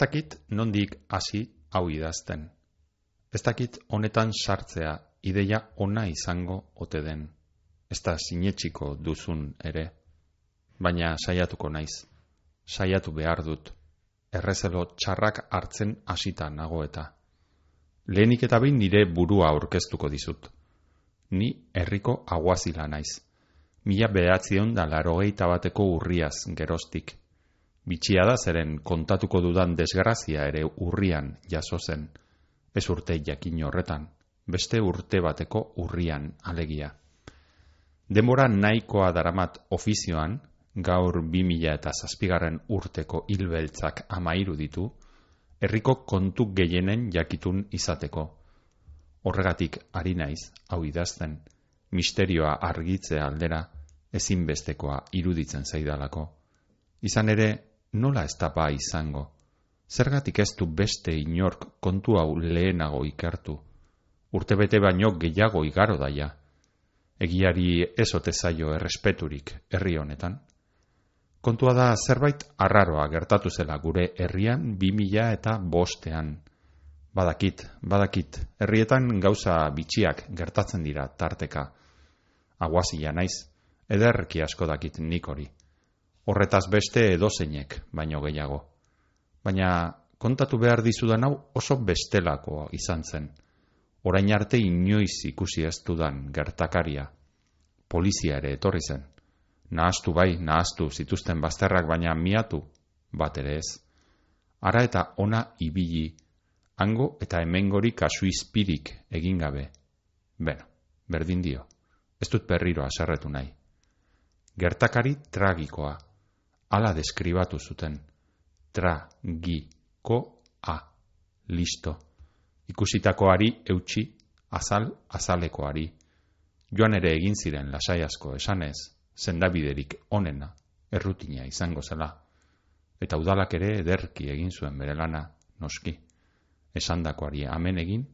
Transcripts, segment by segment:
Dakit nondik hasi hau idazten. Ez dakit honetan sartzea ideia ona izango ote den. Ez da sinetxiko duzun ere. Baina saiatuko naiz. Saiatu behar dut. Errezelo txarrak hartzen hasita nago eta. Lehenik eta behin nire burua aurkeztuko dizut. Ni herriko aguazila naiz. Mila behatzion da larogeita bateko urriaz gerostik. Bitxia da zeren kontatuko dudan desgrazia ere urrian jaso zen. Ez urte jakin horretan, beste urte bateko urrian alegia. Demora nahikoa daramat ofizioan, gaur bi mila eta zazpigarren urteko hilbeltzak amairu ditu, herriko kontu gehienen jakitun izateko. Horregatik ari naiz, hau idazten, misterioa argitzea aldera, ezinbestekoa iruditzen zaidalako. Izan ere, nola ez tapa izango? Zergatik ez du beste inork kontu hau lehenago ikertu? Urtebete baino gehiago igaro daia. Egiari ez zaio errespeturik herri honetan. Kontua da zerbait arraroa gertatu zela gure herrian bi mila eta bostean. Badakit, badakit, herrietan gauza bitxiak gertatzen dira tarteka. Aguazila naiz, ederki asko dakit nik hori horretaz beste edozeinek baino gehiago. Baina kontatu behar dizudan hau oso bestelako izan zen. Orain arte inoiz ikusi ez dudan gertakaria. Polizia ere etorri zen. Nahaztu bai, nahaztu zituzten bazterrak baina miatu, bat ere ez. Ara eta ona ibili, hango eta hemengori kasu izpirik egin gabe. Beno, berdin dio, ez dut berriro aserretu nahi. Gertakari tragikoa, ala deskribatu zuten. Tra, gi, ko, a. Listo. Ikusitakoari eutxi, azal, azalekoari. Joan ere egin ziren lasai asko esanez, zendabiderik onena, errutina izango zela. Eta udalak ere ederki egin zuen bere lana, noski. Esandakoari amen egin,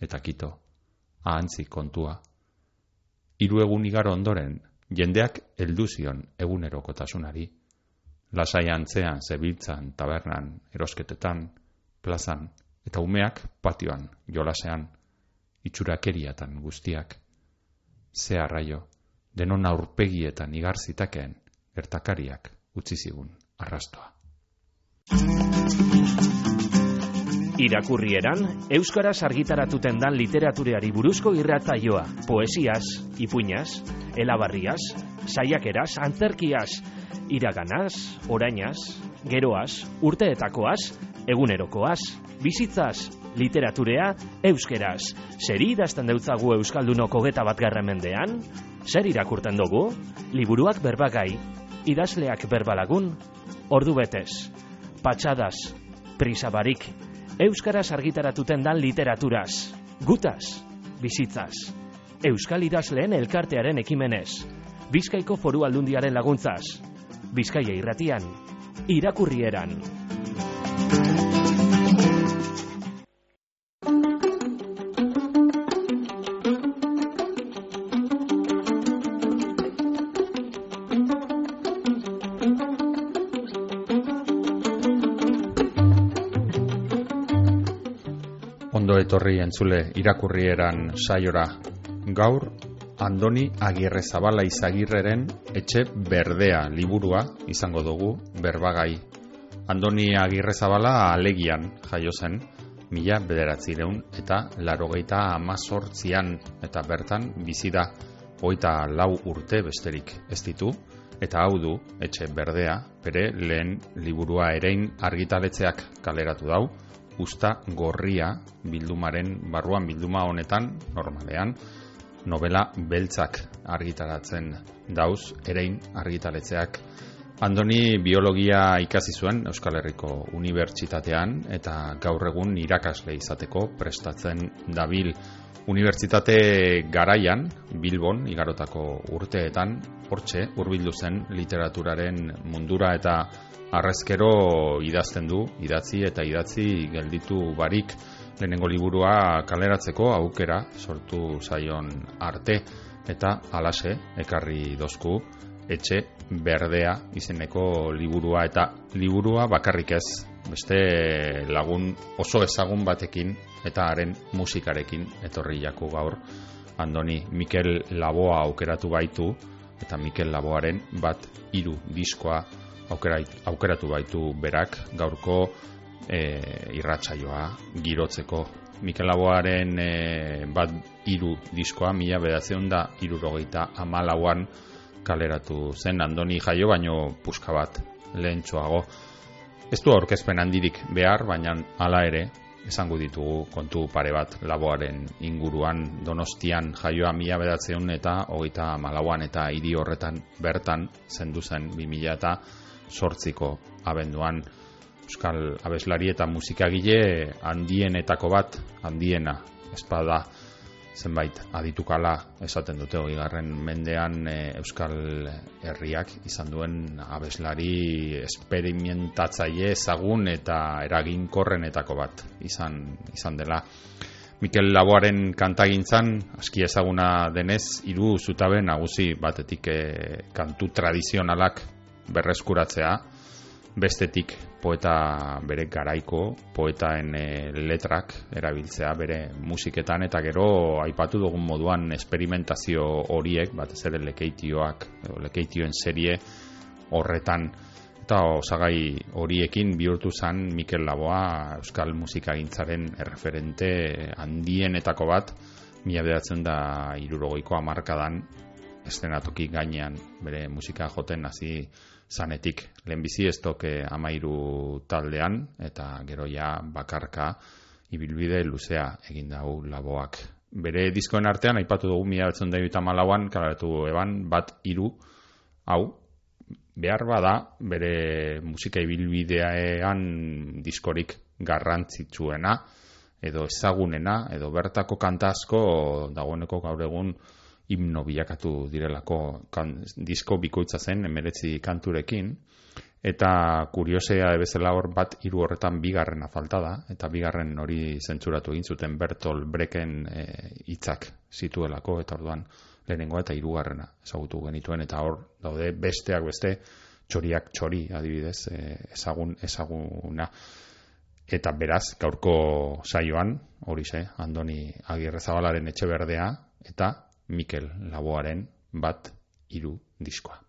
eta kito, ahantzi kontua. Hiru egun igaro ondoren, jendeak helduzion egunerokotasunari lasai antzean zebiltzan tabernan erosketetan, plazan, eta umeak patioan jolasean, itxurakeriatan guztiak. Ze arraio, denon aurpegietan igarzitakeen gertakariak utzi zigun arrastoa. Irakurrieran, Euskaraz argitaratuten dan literatureari buruzko irratzaioa, poesiaz, ipuñaz, elabarriaz, saiakeraz, antzerkiaz, iraganaz, orainaz, geroaz, urteetakoaz, egunerokoaz, bizitzaz, literaturea, euskeraz. Zer idazten deutzagu Euskaldunoko geta bat mendean? Zer irakurten dugu? Liburuak berbagai, idazleak berbalagun, ordu betez, patxadas, prisabarik, Euskaraz argitaratuten dan literaturaz, gutaz, bizitzaz, Euskal idazleen elkartearen ekimenez, Bizkaiko foru aldundiaren laguntzaz, Bizkaia irratian, irakurrieran. Ondo etorri entzule irakurrieran saiora gaur Andoni Agirre Zabala izagirreren etxe berdea liburua izango dugu berbagai. Andoni Agirre Zabala alegian jaio zen, mila bederatzireun eta larogeita amazortzian eta bertan bizi da oita lau urte besterik ez ditu, eta hau du etxe berdea bere lehen liburua erein argitaletzeak kaleratu dau, usta gorria bildumaren barruan bilduma honetan normalean, novela beltzak argitaratzen dauz, erein argitaletzeak. Andoni biologia ikasi zuen Euskal Herriko Unibertsitatean eta gaur egun irakasle izateko prestatzen dabil Unibertsitate garaian, Bilbon, igarotako urteetan, hortxe, urbildu zen literaturaren mundura eta arrezkero idazten du, idatzi eta idatzi gelditu barik lehenengo liburua kaleratzeko aukera sortu zaion arte. Eta alase ekarri dozku etxe berdea izeneko liburua. Eta liburua bakarrik ez beste lagun oso ezagun batekin eta haren musikarekin etorri jaku gaur. Andoni Mikel Laboa aukeratu baitu eta Mikel Laboaren bat hiru diskoa aukeratu baitu berak. Gaurko e, irratsaioa girotzeko. Mikel Laboaren e, bat hiru diskoa mila bedatzen da irurogeita amalauan kaleratu zen Andoni jaio baino puska bat lehentxoago ez du aurkezpen handirik behar baina hala ere esango ditugu kontu pare bat laboaren inguruan donostian jaioa mila bedatzen eta hogeita malauan eta hiri horretan bertan zendu zen 2000 eta sortziko abenduan Euskal abeslari eta musikagile handienetako bat handiena espada zenbait aditukala esaten dute hori garren mendean e, Euskal Herriak izan duen abeslari esperimentatzaile ezagun eta eraginkorrenetako bat izan, izan dela. Mikel Laboaren kantagintzan, aski ezaguna denez, hiru zutabe nagusi batetik e, kantu tradizionalak berreskuratzea, bestetik poeta bere garaiko poetaen e, letrak erabiltzea bere musiketan eta gero aipatu dugun moduan esperimentazio horiek batez ere lekeitioak edo lekeitioen serie horretan. Eta osagai horiekin bihurtu zan Mikel Laboa euskal musikagintzaren erreferente handienetako bat mila bedatzen da irurogoiko amarkadan estenatoki gainean bere musika joten hasi zanetik lehenbizi ez toke amairu taldean eta gero ja bakarka ibilbide luzea egin dau laboak. Bere diskoen artean, aipatu dugu mila betzen da eta malauan, kalaratu eban, bat iru, hau, behar bada, bere musika ibilbidean diskorik garrantzitsuena, edo ezagunena, edo bertako kantazko dagoeneko gaur egun himno bilakatu direlako kan, disko bikoitza zen emeretzi kanturekin. Eta kuriosea bezala hor bat hiru horretan bigarrena falta da eta bigarren hori zentzuratu egin zuten Bertol Breken e, hitzak zituelako eta orduan lehenengoa eta hirugarrena ezagutu genituen eta hor daude besteak beste txoriak txori adibidez e, ezagun ezaguna. Eta beraz gaurko saioan hori ze Andoni Agirrezabalaren etxe berdea eta Mikel Laboaren bat hiru diskoa.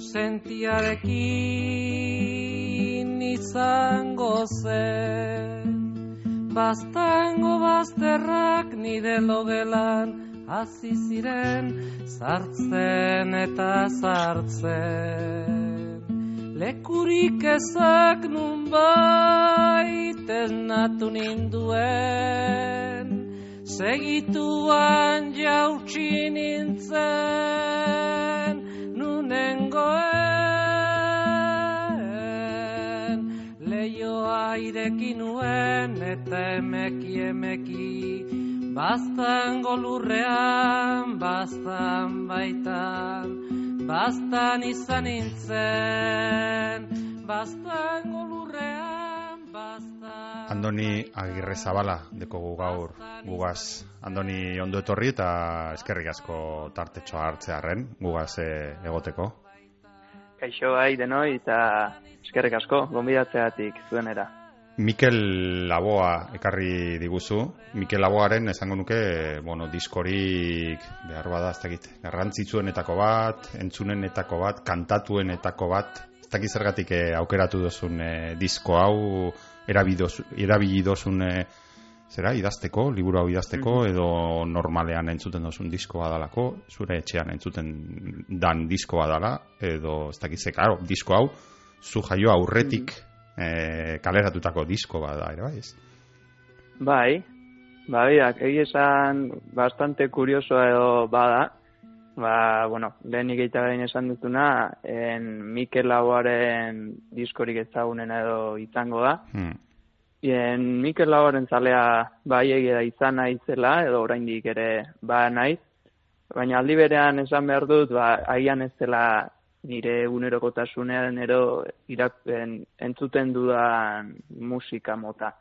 Sentiarekin izango zen. Bastango bazterrak nire logelan hasi ziren sartzen eta sartzen. Lekurik ezak nun baiten natu ninduen Segituan jautsi nintzen nunengoen leioa ireki nuen eta emeki emeki. Baztango lurrean, baztan baitan, baztan izan nintzen, baztan... Andoni Agirre Zabala, dekogu gaur gugaz. Andoni ondo etorri eta eskerrik asko tartetxoa hartzearen gugaz eh, egoteko. Kaixo bai denoi eta eskerrik asko gonbidatzeatik zuenera. Mikel Laboa ekarri diguzu. Mikel Laboaren esango nuke, bueno, diskorik behar bada, ez dakit, garrantzitsuenetako bat, entzunenetako bat, kantatuenetako bat, ez dakit zergatik eh, aukeratu dozun eh, disko hau, erabili dozun eh, zera, idazteko, liburu hau idazteko, edo normalean entzuten dozun diskoa dalako, zure etxean entzuten dan diskoa dala, edo ez dakit ze, claro, disko hau, zu jaio aurretik eh, kaleratutako disko bada, ere bai, ez? Bai, bai, egi esan bastante kuriosoa edo bada, ba, bueno, lehenik eita gain esan dutuna, en Mikel Lauaren diskorik ezagunen edo izango da, Hmm. En Mikel Lauaren zalea bai egia da izan naizela, edo oraindik ere ba naiz, baina aldi berean esan behar dut, ba, aian ez dela nire egunerokotasunean ero irapen, entzuten dudan musika mota.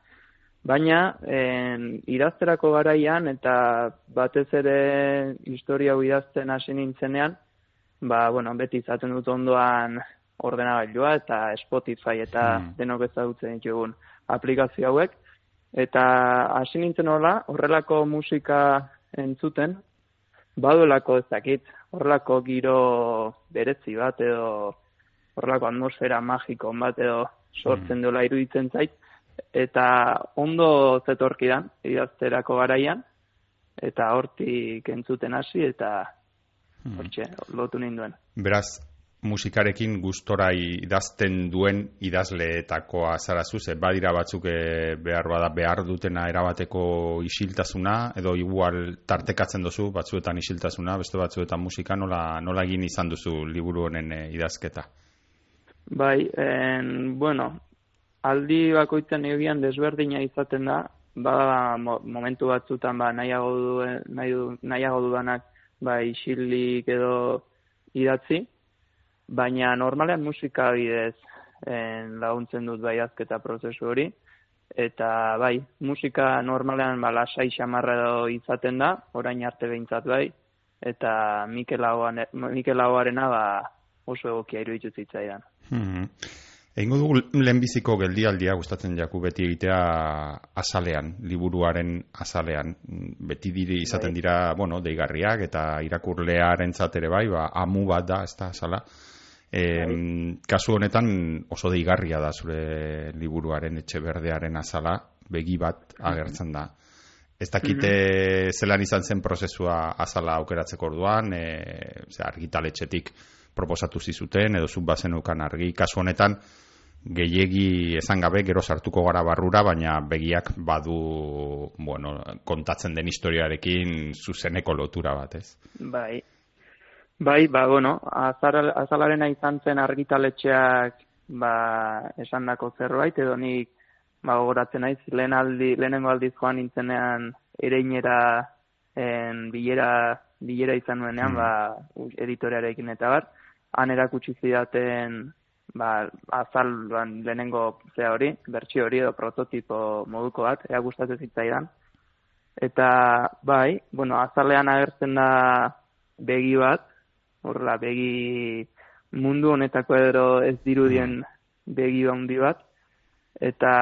Baina, en, idazterako garaian eta batez ere historia hau idazten hasi nintzenean, ba, bueno, beti izaten dut ondoan ordenagailua eta Spotify eta Hmm. denok ezagutzen ditugun aplikazio hauek. Eta hasi nintzen hola, horrelako musika entzuten, baduelako ez dakit, horrelako giro berezi bat edo horrelako atmosfera magiko bat edo sortzen duela iruditzen zait, eta ondo zetorkidan idazterako garaian, eta hortik entzuten hasi eta Hmm. hortxe, lotu ninduen. Beraz, musikarekin gustora idazten duen idazleetakoa zarazu, ze badira batzuk eh, behar bada behar dutena erabateko isiltasuna, edo igual tartekatzen duzu batzuetan isiltasuna, beste batzuetan musika, nola, nola egin izan duzu liburu honen eh, idazketa? Bai, en, bueno, aldi bakoitzen egian desberdina izaten da, ba mo, momentu batzutan ba nahiago du nahi du, nahiago dudanak ba isilik edo idatzi, baina normalean musika bidez en, laguntzen dut bai azketa prozesu hori eta bai, musika normalean ba lasai xamarra edo izaten da, orain arte behintzat bai, eta Mikel Lauan Mikel Lauarena ba oso egokia iruditu zitzaidan. Hmm. Egingo dugu lehenbiziko geldialdia gustatzen jaku beti egitea azalean, liburuaren azalean. Beti diri izaten Bai. dira, bueno, deigarriak eta irakurlearen ere bai, ba, amu bat da, ez da, azala. E, kasu honetan oso deigarria da zure liburuaren etxe berdearen azala, begi bat agertzen da. Ez dakite zelan izan zen prozesua azala aukeratzeko orduan, e, ze argitaletxetik proposatu zizuten, edo zut bazen ukan argi. Kasu honetan, gehiegi esan gabe gero sartuko gara barrura, baina begiak badu, bueno, kontatzen den historiarekin zuzeneko lotura bat, ez? Bai. Bai, ba, bueno, azar, azalarena izan zen argitaletxeak ba, esandako zerbait, edo nik ba, gogoratzen naiz, lehen aldi, lehenengo aldiz joan nintzenean ereinera en, bilera, bilera izan nuenean, Mm. ba, editorearekin eta bar, han erakutsi zidaten ba, azalban lehenengo zea hori, bertsio hori edo prototipo moduko bat, ea gustatzen zitzaidan. Eta bai, bueno, azalean agertzen da begi bat, horrela begi mundu honetako edo ez dirudien begi handi bat, eta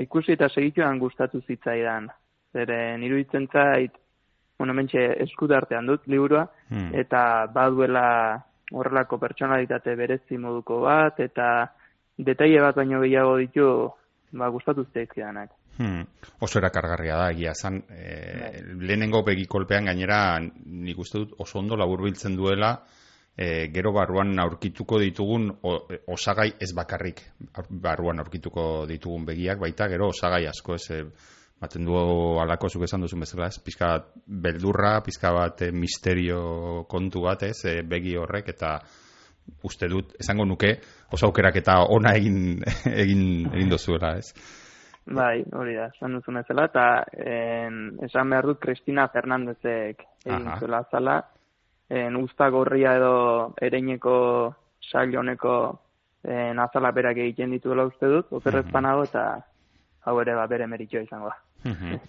ikusi eta segituan gustatu zitzaidan. Zeren iruditzen zait, bueno, mentxe eskudartean dut liburua, Hmm. eta baduela horrelako pertsonalitate berezi moduko bat, eta detaile bat baino gehiago ditu, ba, gustatu zaizkidanak. Hmm. Oso erakargarria da, egia zan. E, lehenengo begikolpean gainera nik uste dut oso ondo laburbiltzen duela e, gero barruan aurkituko ditugun o, e, osagai ez bakarrik barruan aurkituko ditugun begiak, baita gero osagai asko ez e, baten du alako zuk esan duzun bezala, ez? Pizka bat beldurra, pizka bat e, misterio kontu bat, ez? E, begi horrek eta uste dut, esango nuke, oso aukerak eta ona egin, egin, egin dozuela, ez? Bai, hori da, esan duzun ezela, eta en, esan behar dut Cristina Fernandezek egin Aha. zuela azala, en, usta gorria edo ereineko sail honeko en, azala berak egiten dituela uste dut, okerrez Mhm. eta hau ere ba, bere meritxoa izango da. Mhm.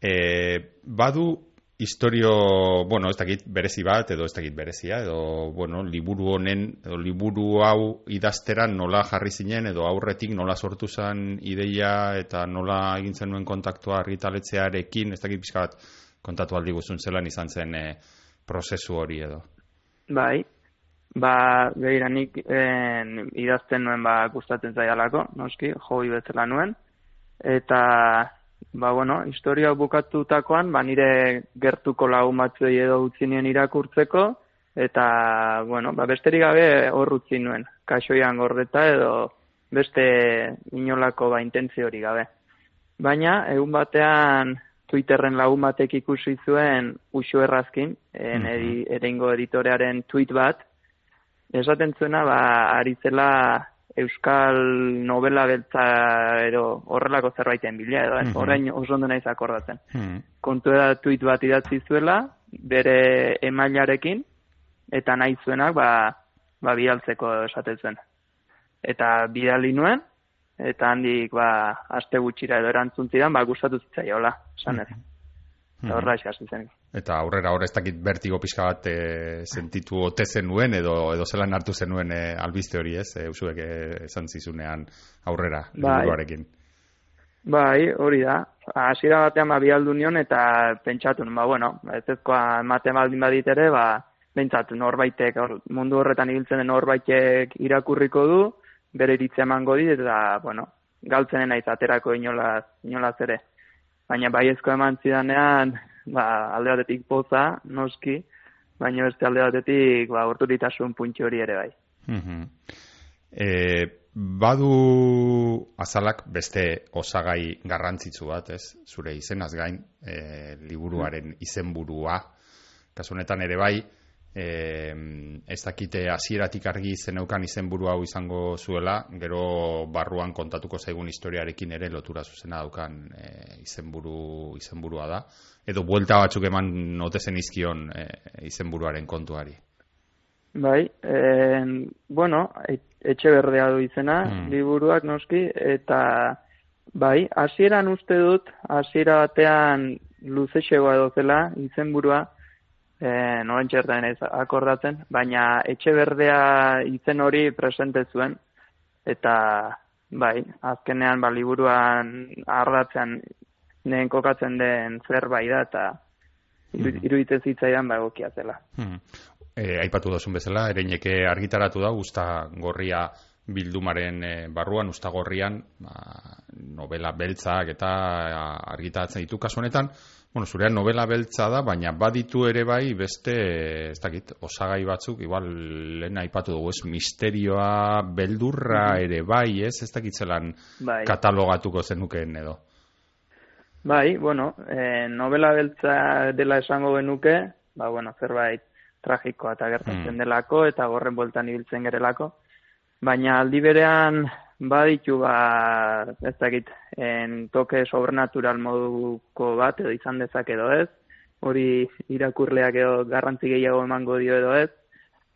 Eh, badu historio, bueno, ez dakit berezi bat, edo ez dakit berezia, edo, bueno, liburu honen, edo liburu hau idazteran nola jarri zinen, edo aurretik nola sortu zen ideia, eta nola egin zenuen kontaktua argitaletzearekin, ez dakit pixka bat kontatu aldi guzun zelan izan zen eh, prozesu hori edo. Bai, ba, behira nik en, idazten nuen ba gustatzen zaidalako, noski, hobi bezala nuen, eta, ba, bueno, historia bukatutakoan, ba, nire gertuko lagun batzuei edo utzi nien irakurtzeko, eta, bueno, ba, besterik gabe hor utzi nuen, kasoian gordeta edo beste inolako ba, intentzio hori gabe. Baina, egun batean Twitterren lagun batek ikusi zuen Uxu Errazkin, en, edi, editorearen tweet bat, esaten zuena, ba, ari zela Euskal novela beltza edo horrelako zerbaiten bila edo, Mhm. orain oso ondo naiz akordatzen. Hmm. Kontu da tweet bat idatzi zuela, bere emailarekin, eta nahi zuenak, ba, ba bidaltzeko esaten zuen. Eta bidali nuen, eta handik, ba, aste gutxira edo erantzun zidan, ba, gustatu zitzaiola, esan ez. Eta horra hasi zen. Eta aurrera hor ez dakit bertigo pixka bat e, sentitu ote zenuen edo edo zelan hartu zenuen e, albiste hori ez, e, usuek e, esan zizunean aurrera Bai. liburuarekin. Bai, hori da. Hasiera batean ba bialdu nion eta pentsatu ba bueno, ez ezkoa ematen baldin badit ere, ba pentsatu norbaitek hor, mundu horretan ibiltzen den norbaitek irakurriko du, bere iritzia emango dit eta bueno, galtzenen naiz aterako inolaz, inolaz ere. Baina baiezko eman zidanean, ba, alde batetik poza, noski, baina beste alde batetik, ba, urturitasun puntxo hori ere bai. Mhm. E, badu azalak beste osagai garrantzitsu bat, ez? Zure izenaz gain, e, liburuaren izenburua. Kasu honetan ere bai, e, ez dakite hasieratik argi zeneukan izenburu hau izango zuela, gero barruan kontatuko zaigun historiarekin ere lotura zuzena daukan e, izenburu izenburua da. Edo buelta batzuk eman note zenizkion e, izenburuaren kontuari. Bai, en, bueno, et- etxe berdea du izena, Mm. liburuak noski, eta bai, hasieran uste dut, hasiera batean luzexegoa edo zela, izenburua, eh, noren txertan ez akordatzen, baina etxe berdea izen hori presente zuen, eta bai, azkenean ba, liburuan ardatzean nehen kokatzen den zerbait da, eta Mhm. iruditzen zitzaidan ba egokia zela. Hmm. E, aipatu dozun bezala, ereineke argitaratu da, usta gorria bildumaren e, barruan, usta gorrian, ba, novela beltzak eta argitaratzen ditu kasu honetan, bueno, zurean novela beltza da, baina baditu ere bai beste, ez dakit, osagai batzuk, igual lehen aipatu dugu, ez, misterioa, beldurra ere bai, ez, ez dakit zelan Bai. katalogatuko zenukeen edo. Bai, bueno, eh, novela beltza dela esango genuke, ba, bueno, zerbait tragikoa eta gertatzen Mm. delako, eta gorren bueltan ibiltzen gerelako. Baina aldi berean baditu, ba, ez dakit, en toke sobrenatural moduko bat, edo izan dezake edo ez, hori irakurleak edo garrantzi gehiago emango dio edo ez,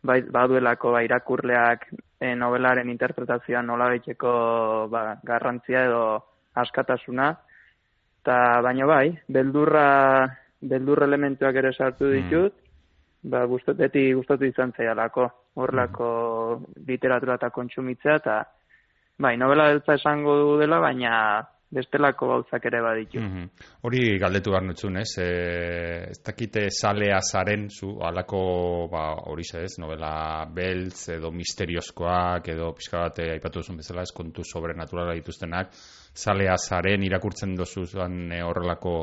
bai, baduelako ba, irakurleak eh, novelaren interpretazioan nola ba, garrantzia edo askatasuna, eta baina bai, beldurra, beldur elementuak ere sartu ditut, ba, gustot, beti gustatu izan zaialako, horrelako literatura eta kontsumitzea, eta bai, novela beltza esango du dela, baina bestelako gauzak ere baditu. Mhm. Hori galdetu behar nutzun, ez? E, ez dakite salea zaren, zu, alako, ba, hori ez, novela beltz, edo misteriozkoak, edo pixka bat eh, aipatu duzun bezala, ez kontu sobrenaturala dituztenak, salea zaren irakurtzen dozuzan e, horrelako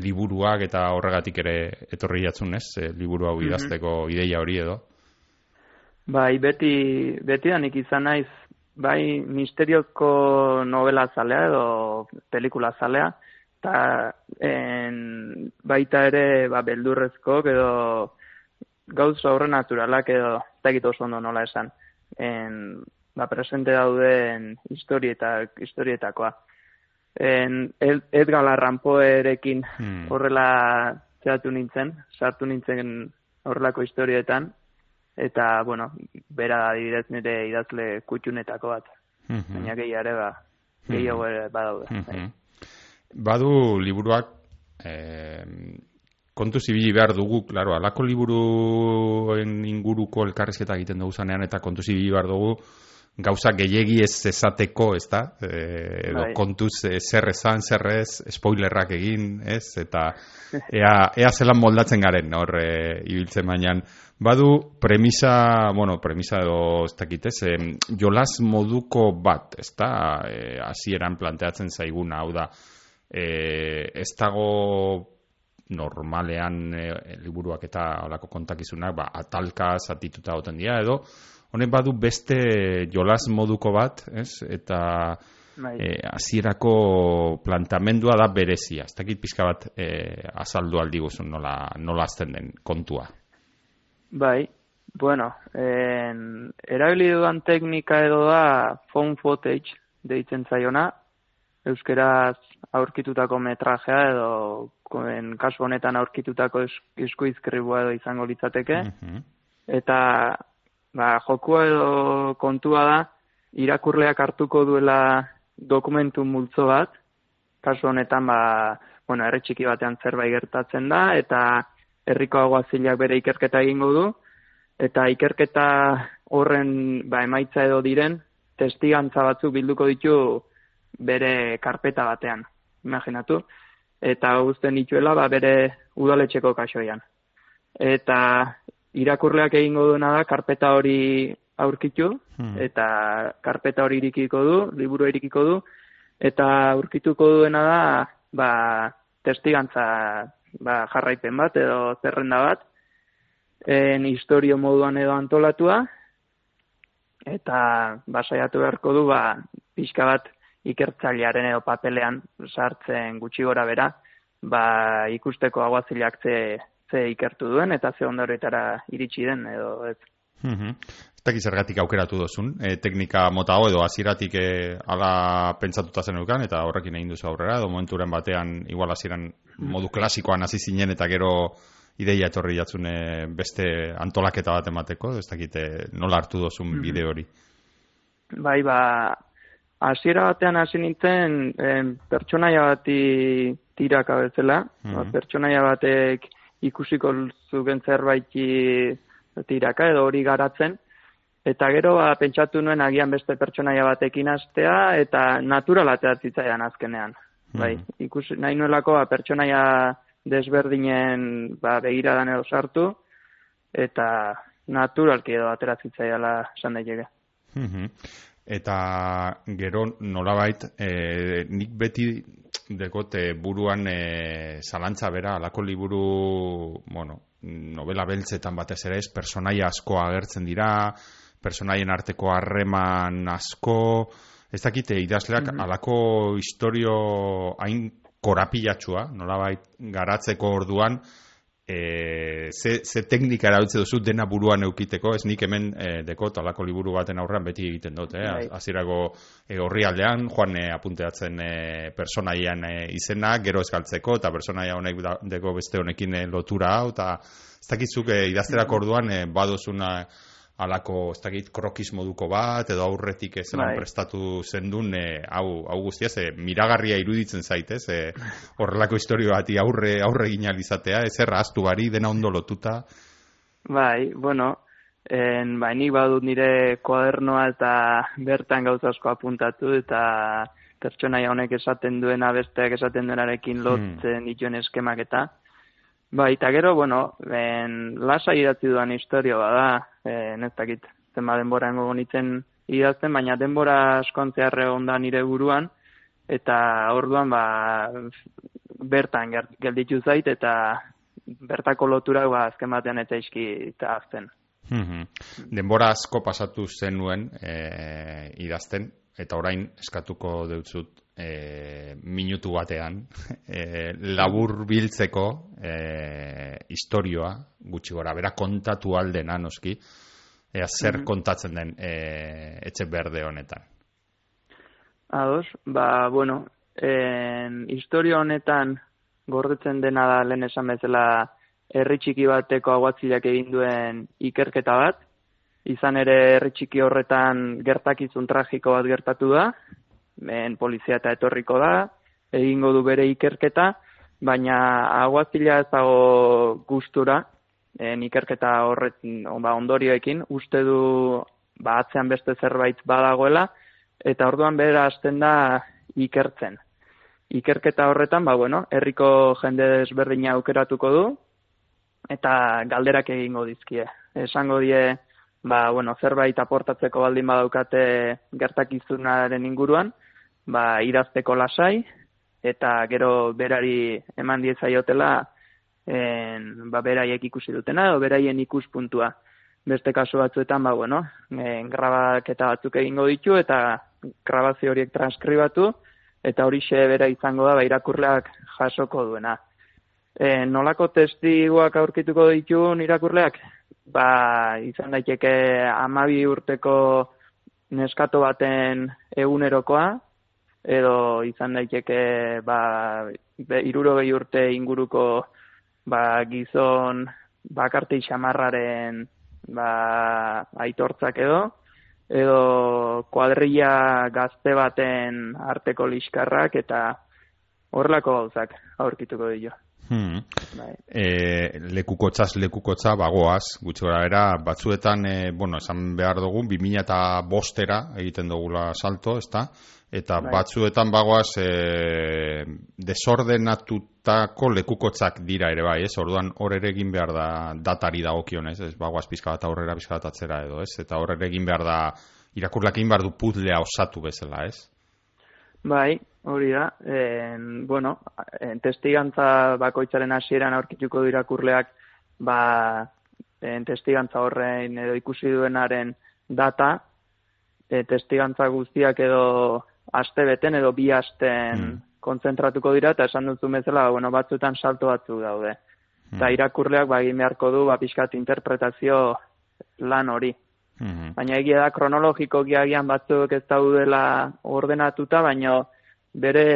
liburuak eta horregatik ere etorri jatzun, ez? E, liburu hau idazteko ideia hori edo. Bai, beti, beti nik izan naiz, bai, misteriozko novela zalea edo pelikula zalea, eta en, baita ere, ba, beldurrezko, edo gauza horre naturalak edo, dakit oso ondo nola esan, en, ba, presente dauden historietak, historietakoa. en, Ed- Edgar Larrampoerekin Hmm. horrela zehatu nintzen, sartu nintzen horrelako historietan, eta, bueno, bera adibidez nire idazle kutxunetako bat, Mhm. baina gehiago ere ba, gehiago ere badaude. bai. Mhm. Badu liburuak eh, kontu zibili behar dugu, claro, alako liburuen inguruko elkarrizketa egiten dugu zanean eta kontu zibili behar dugu gauza gehiegi ez esateko, ez da? Eh, edo Bai. kontuz eh, zer esan, zer ez, spoilerrak egin, ez? Eta ea, ea zelan moldatzen garen, hor, eh, ibiltzen bainan. Badu premisa, bueno, premisa edo ez dakit ez, em, jolas moduko bat, ez da, hasieran planteatzen zaiguna, hau da, eh, ez dago normalean eh, liburuak eta olako kontakizunak, ba, atalka zatituta goten dira, edo, honek badu beste jolas moduko bat, ez, eta Bai. eh, hasierako plantamendua da berezia. Ez dakit pizka bat eh, azaldu aldi guzun nola, nola azten den kontua. Bai, bueno, en, erabili dudan teknika edo da phone footage deitzen zaiona, euskeraz aurkitutako metrajea edo en, kasu honetan aurkitutako es, eskuizkribua edo izango litzateke, Mhm. eta ba, jokua edo kontua da irakurleak hartuko duela dokumentu multzo bat, kasu honetan ba, bueno, herri txiki batean zerbait gertatzen da eta herriko aguazilak bere ikerketa egingo du. Eta ikerketa horren ba, emaitza edo diren testigantza batzuk bilduko ditu bere karpeta batean, imaginatu, eta uzten dituela ba, bere udaletxeko kasoian. Eta irakurleak egingo duena da karpeta hori aurkitu, Hmm. eta karpeta hori irikiko du, liburu irikiko du, eta aurkituko duena da ba, testigantza ba, jarraipen bat edo zerrenda bat, en historio moduan edo antolatua, eta basaiatu beharko du ba, pixka bat ikertzailearen edo papelean sartzen gutxi gora bera, ba, ikusteko aguazilak ze, ze ikertu duen eta ze ondoretara iritsi den edo ez. Mhm. Ez dakit zergatik aukeratu dozun, e, teknika mota hau edo hasieratik e, ala pentsatuta zen eukan, eta horrekin egin duzu aurrera, edo momenturen batean igual hasieran modu klasikoan hasi zinen eta gero ideia etorri jatzun e, beste antolaketa bat emateko, ez dakit e, nola hartu dozun bide hori. Bai, ba, hasiera batean hasi nintzen em, pertsonaia bati tiraka bezala, ba, Mhm. pertsonaia batek ikusiko zuken zerbaiti tiraka edo hori garatzen, eta gero ba, pentsatu nuen agian beste pertsonaia batekin hastea eta naturala zitzaidan azkenean. Bai, Mhm. ikusi nahi nuelako ba, pertsonaia desberdinen ba, begiradan edo sartu, eta naturalki edo atera zitzaiala esan daiteke. Mhm. Eta gero nolabait, e, nik beti dekote buruan e, zalantza bera, alako liburu, bueno, novela beltzetan batez ere ez, personaia asko agertzen dira, personaien arteko harreman asko, ez dakite idazleak alako historio hain korapilatxua, nolabait garatzeko orduan, e, ze, ze teknika erabiltze duzu dena buruan eukiteko, ez nik hemen e, dekot alako liburu baten aurrean beti egiten dut, eh? Hasierako e, orrialdean, joan e, apunteatzen e, personaian e, izena, gero eskaltzeko, eta personaia honek da, deko beste honekin e, lotura hau, eta ez dakizuk e, idazterak orduan e, badozuna alako, ez dakit, krokis moduko bat, edo aurretik ez Bai. prestatu zendun, e, hau, hau guztia, ze miragarria iruditzen zaitez, e, horrelako historio bati aurre, aurre egin izatea, ez erra astu bari, dena ondo lotuta. Bai, bueno, en, bai, nik badut nire koadernoa eta bertan gauza asko apuntatu eta pertsonaia honek esaten duena besteak esaten duenarekin lotzen dituen eskemak eta. Bai, eta gero, bueno, en, lasa idatzi dudan historio bada, en, ez dakit, zenba denbora engo nintzen idazten, baina denbora askontzearre onda nire buruan, eta orduan, ba, bertan gelditu zait, eta bertako lotura ba, azken batean eta iski eta azten. Mhm. Denbora asko pasatu zenuen e, idazten, eta orain eskatuko deutzut e, minutu batean e, labur biltzeko e, historioa, gutxi gora, bera kontatu aldena noski, ea zer kontatzen den e, etxe berde honetan. Ados, ba, bueno, en, historia honetan gordetzen dena da lehen esan bezala herri txiki bateko aguatzilak egin duen ikerketa bat. Izan ere herri txiki horretan gertakizun tragiko bat gertatu da, men polizia eta etorriko da, egingo du bere ikerketa, baina aguazila ez dago gustura, en ikerketa horretin ba, ondorioekin, uste du ba, atzean beste zerbait badagoela, eta orduan bera hasten da ikertzen. Ikerketa horretan, ba, bueno, herriko jende desberdina aukeratuko du, eta galderak egingo dizkie. Esango die, ba, bueno, zerbait aportatzeko baldin badaukate gertakizunaren inguruan, ba, idazteko lasai, eta gero berari eman diezaiotela en, ba, beraiek ikusi dutena, edo beraien ikuspuntua. Beste kasu batzuetan, ba, bueno, en, grabaketa batzuk egingo ditu, eta grabazio horiek transkribatu, eta hori bera izango da, ba, irakurleak jasoko duena. E, nolako testiguak aurkituko ditu irakurleak? Ba, izan daiteke amabi urteko neskato baten egunerokoa, edo izan daiteke ba, irurogei urte inguruko ba, gizon bakarte xamarraren ba, aitortzak edo, edo kuadrilla gazte baten arteko liskarrak eta horrelako gauzak aurkituko dio. Hmm. Bai. E, lekukotzaz lekukotza bagoaz, gutxi era, batzuetan, e, bueno, esan behar dugu, 2000 eta bostera egiten dugula salto, ezta? Eta bai. batzuetan bagoaz e, desordenatutako lekukotzak dira ere bai, ez? Orduan hor ere egin behar da datari da okionez, ez? Bagoaz pizka bat aurrera, pizka bat atzera edo, ez? Eta hor ere egin behar da irakurlak egin behar du puzlea osatu bezala, ez? Bai, hori da. En, bueno, en testigantza bakoitzaren hasieran aurkituko irakurleak ba, en testigantza horrein edo ikusi duenaren data, e, testigantza guztiak edo aste beten edo bi asten mm. kontzentratuko dira, eta esan duzu bezala, ba, bueno, batzuetan salto batzu daude. Mm. Eta irakurleak ba, egin beharko du, ba, pixkat interpretazio lan hori. -hmm. Baina egia da kronologiko giagian batzuk ez daudela ordenatuta, baina bere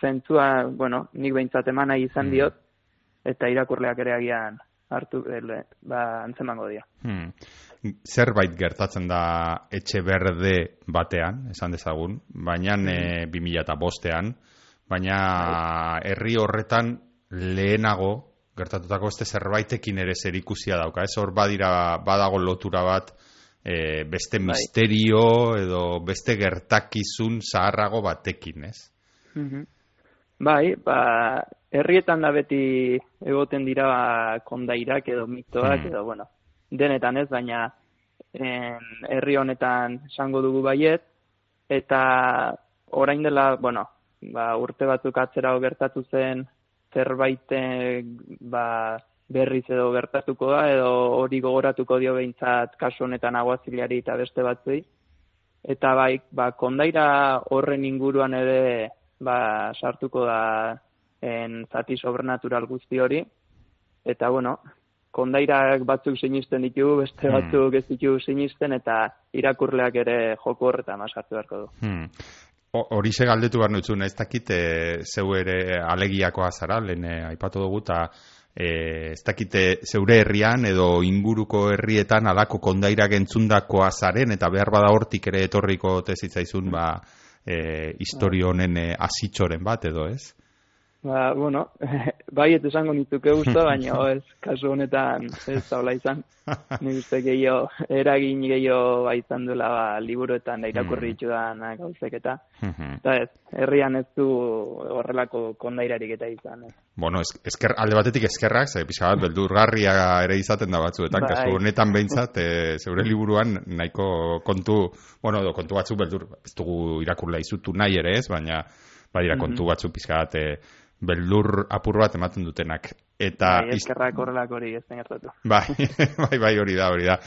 zentzua, bueno, nik behintzat eman nahi izan mm diot, eta irakurleak ere agian hartu, ele, ba, antzemango dira. Hmm. Zerbait gertatzen da etxe berde batean, esan dezagun, baina hmm. e, 2000 eta bostean, baina bai. herri horretan lehenago gertatutako este zerbaitekin ere zer ikusia dauka. Ez hor badira, badago lotura bat, e, beste bai. misterio edo beste gertakizun zaharrago batekin, ez? Mhm. Bai, ba, herrietan da beti egoten dira kondairak edo mitoak hmm. edo, bueno, denetan ez, baina herri honetan esango dugu baiet, eta orain dela, bueno, ba, urte batzuk atzera gertatu zen zerbait ba, berriz edo gertatuko da, edo hori gogoratuko dio behintzat kasu honetan aguazilari eta beste batzui. Eta bai, ba, kondaira horren inguruan ere ba, sartuko da en zati sobrenatural guzti hori. Eta bueno, kondairak batzuk sinisten ditu, beste hmm. batzuk ez ditu sinisten, eta irakurleak ere joko horretan masartu beharko du. Hmm. Hori se galdetu behar nutzun, ez dakit e, zeu ere alegiakoa zara, lehen eh, aipatu dugu, eta e, ez dakite zeure herrian edo inguruko herrietan alako kondaira gentzundakoa zaren eta behar bada hortik ere etorriko tezitzaizun ba, e, historionen e, asitxoren bat edo ez? Ba, bueno, bai ez esango nituke usta, baina ez, kasu honetan ez zaula izan. Nik uste gehiago, eragin gehiago bai duela ba, liburuetan da irakurri mm. ditudan gauzek eta. Mm-hmm. Eta ez, herrian ez du horrelako kondairarik eta izan. Ez. Bueno, esker, alde batetik eskerrak, ze pixka bat, beldurgarria ere izaten da batzuetan, bai. kasu honetan behintzat, e, zeure liburuan nahiko kontu, bueno, do, kontu batzu beldur, ez dugu irakurla izutu nahi ere ez, baina badira mm-hmm. kontu batzu pixka bat, e, beldur apur bat ematen dutenak. Eta bai, eskerrak horrelak hori ez gertatu. Bai, bai, bai, hori da, hori da.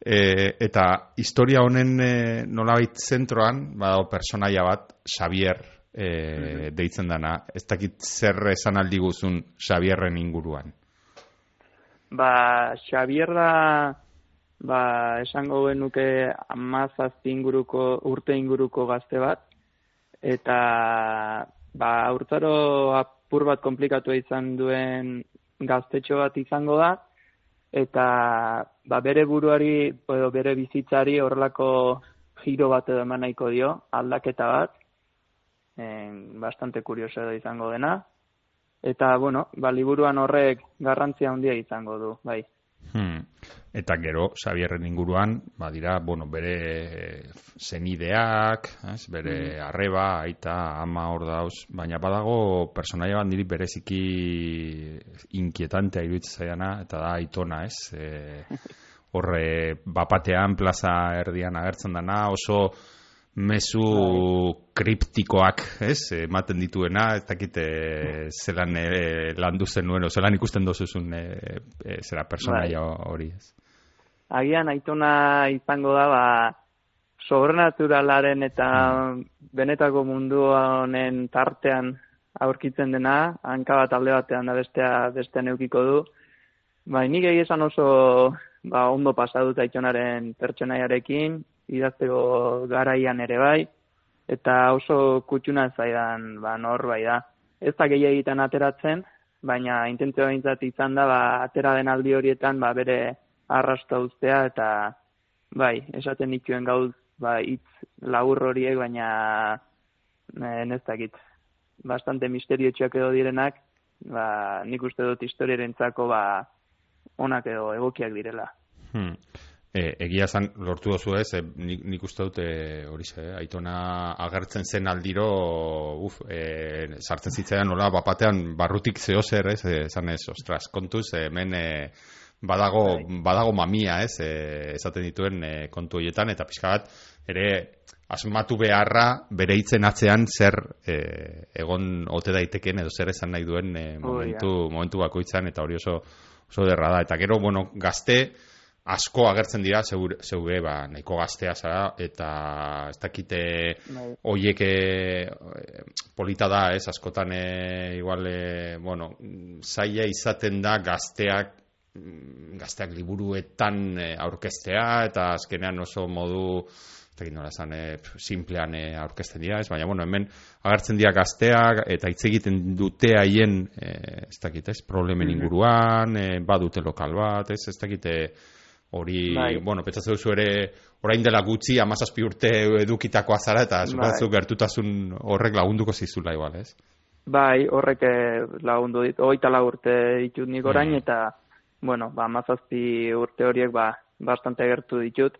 E, eta historia honen e, nolabait zentroan, badago personaia bat, Xavier e, mm deitzen dana. Ez dakit zer esan aldi guzun Xavierren inguruan. Ba, Xavier da, ba, esango genuke amazazti inguruko, urte inguruko gazte bat, eta ba, urtaro apur bat komplikatu izan duen gaztetxo bat izango da, eta ba, bere buruari, edo bere bizitzari horrelako giro bat edo eman nahiko dio, aldaketa bat, en, bastante kurioso edo izango dena, eta, bueno, ba, liburuan horrek garrantzia handia izango du, bai. Hmm. Eta gero, Xabierren inguruan, badira, bueno, bere zenideak, ez, bere mm. arreba, aita, ama hor dauz, baina badago personaia bandiri bereziki inkietantea iruditzen zaiana, eta da aitona, ez? E, horre, bapatean, plaza erdian agertzen dana, oso mezu kriptikoak, ez, ematen dituena, ez dakite zelan e, landu zen nuen, zelan ikusten dozuzun e, e, zera personaia bai. hori, ez. Agian aitona izango da, ba, sobrenaturalaren eta hmm. benetako mundu honen tartean aurkitzen dena, hanka bat alde batean da bestea beste neukiko du. Ba, nik esan oso ba, ondo pasadut aitonaren pertsonaiarekin, idazteko garaian ere bai, eta oso kutsuna zaidan ba, nor bai da. Ez da gehi egiten ateratzen, baina intentzio behintzat izan da, ba, atera den aldi horietan ba, bere arrasta ustea, eta bai, esaten dituen gauz, ba, itz laur horiek, baina e, ez dakit, bastante misterio edo direnak, ba, nik uste dut historiarentzako ba, onak edo egokiak direla. Hmm. E, egia zan lortu dozu ez, e, nik, nik uste dute hori ze, aitona agertzen zen aldiro, uf, e, sartzen zitzaidan nola, bapatean barrutik zeo zer ez, e, zan ez, ostras, kontuz, e, hemen e, badago, bai. badago mamia ez, e, esaten dituen e, kontu horietan, eta pixka bat, ere, asmatu beharra bere hitzen atzean zer e, egon ote daiteken edo zer esan nahi duen e, momentu, oh, momentu bakoitzan, eta hori oso, oso derra da. Eta gero, bueno, gazte, asko agertzen dira zeure ba nahiko gaztea zara eta ez dakite bai. hoiek eh, polita da ez askotan e, igual e, bueno saia izaten da gazteak mm, gazteak liburuetan aurkeztea eta azkenean oso modu eta nola esan, e, simplean e, aurkezten dira, ez, baina, bueno, hemen agertzen dira gazteak, eta hitz egiten dute haien, e, ez dakit, ez, problemen mhm. inguruan, e, badute lokal bat, ez, ez dakite, hori, bai. bueno, petzatzen duzu ere, orain dela gutxi, amazazpi urte edukitakoa zara, eta bai. gertutasun horrek lagunduko zizula igual, ez? Bai, horrek eh, lagundu dit, oita urte ditut nik orain, mm. eta, bueno, ba, amazazpi urte horiek, ba, bastante gertu ditut,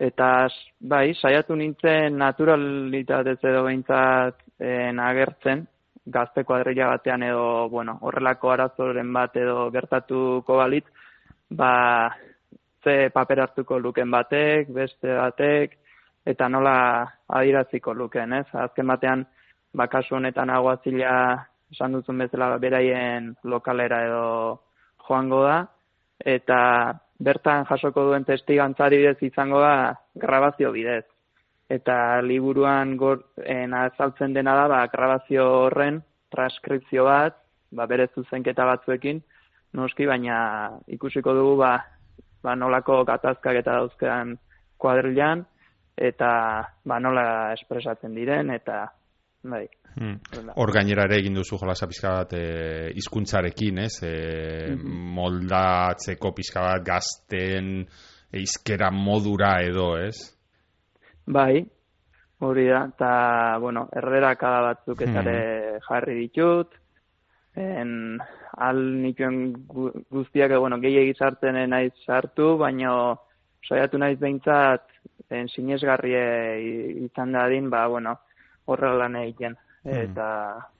eta, bai, saiatu nintzen naturalitatez edo behintzat en, agertzen, gazte kuadrilla batean edo, bueno, horrelako arazoren bat edo gertatuko balit, ba, ze paper hartuko luken batek, beste batek, eta nola adiraziko luken, ez? Azken batean, bakasu honetan aguazila esan duzun bezala beraien lokalera edo joango da, eta bertan jasoko duen testigantzari bidez izango da grabazio bidez. Eta liburuan goren azaltzen dena da, ba, grabazio horren transkripzio bat, ba, bere zuzenketa batzuekin, noski, baina ikusiko dugu ba, ba, nolako gatazkak eta dauzkean kuadrilan, eta ba, nola espresatzen diren, eta bai. Hmm. Hor gainera ere egin duzu jolasa pizka bat e, izkuntzarekin, ez? E, Moldatzeko pizka bat gazten eizkera modura edo, ez? Bai, hori da, eta, bueno, errera kada batzuk etare hmm. jarri ditut, en, al nituen guztiak, bueno, gehiagi sartzen naiz sartu, baina saiatu naiz behintzat en sinesgarri izan dadin, ba, bueno, horre lan egiten. Hmm. Eta,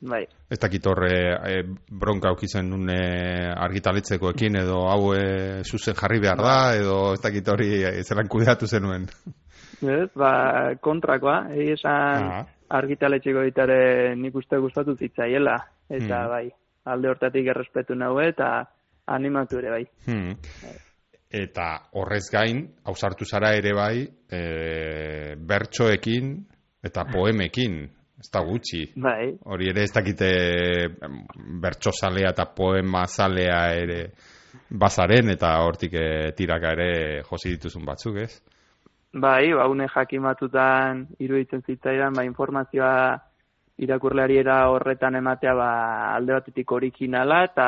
bai. Ez dakit horre e, bronka aukitzen nun argitaletzekoekin edo hau e, zuzen jarri behar da, edo ez dakit hori e, zelan kudeatu zenuen. Ez, ba, kontrakoa, egi esan ah. argitaletxeko ditare nik uste gustatu zitzaiela, eta hmm. bai, alde hortatik errespetu nahu eta animatu ere bai. Hmm. Eta horrez gain, hausartu zara ere bai, e, bertsoekin eta poemekin, ez da gutxi. Bai. Hori ere ez dakite bertso zalea eta poema zalea ere bazaren eta hortik e, tiraka ere josi dituzun batzuk, ez? Bai, ba, une jakimatutan iruditzen zitzaidan, ba, informazioa irakurleari era horretan ematea ba, alde batetik originala eta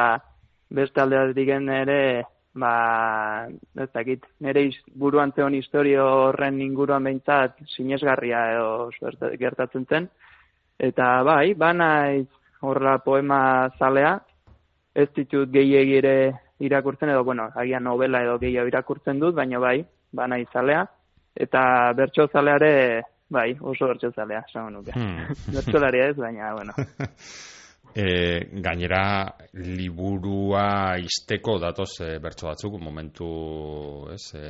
beste alde batetik ere ba, ez dakit, nire buruan zeon historio horren inguruan behintzat sinesgarria edo gertatzen zen. Eta bai, banaiz horra poema zalea, ez ditut gehiagire irakurtzen edo, bueno, agian novela edo gehiago irakurtzen dut, baina bai, banaiz zalea. Eta bertso zaleare, bai, oso bertso zalea, esan nuke. Hmm. ez, baina, bueno. E, gainera liburua isteko datoz e, bertso batzuk momentu ez e,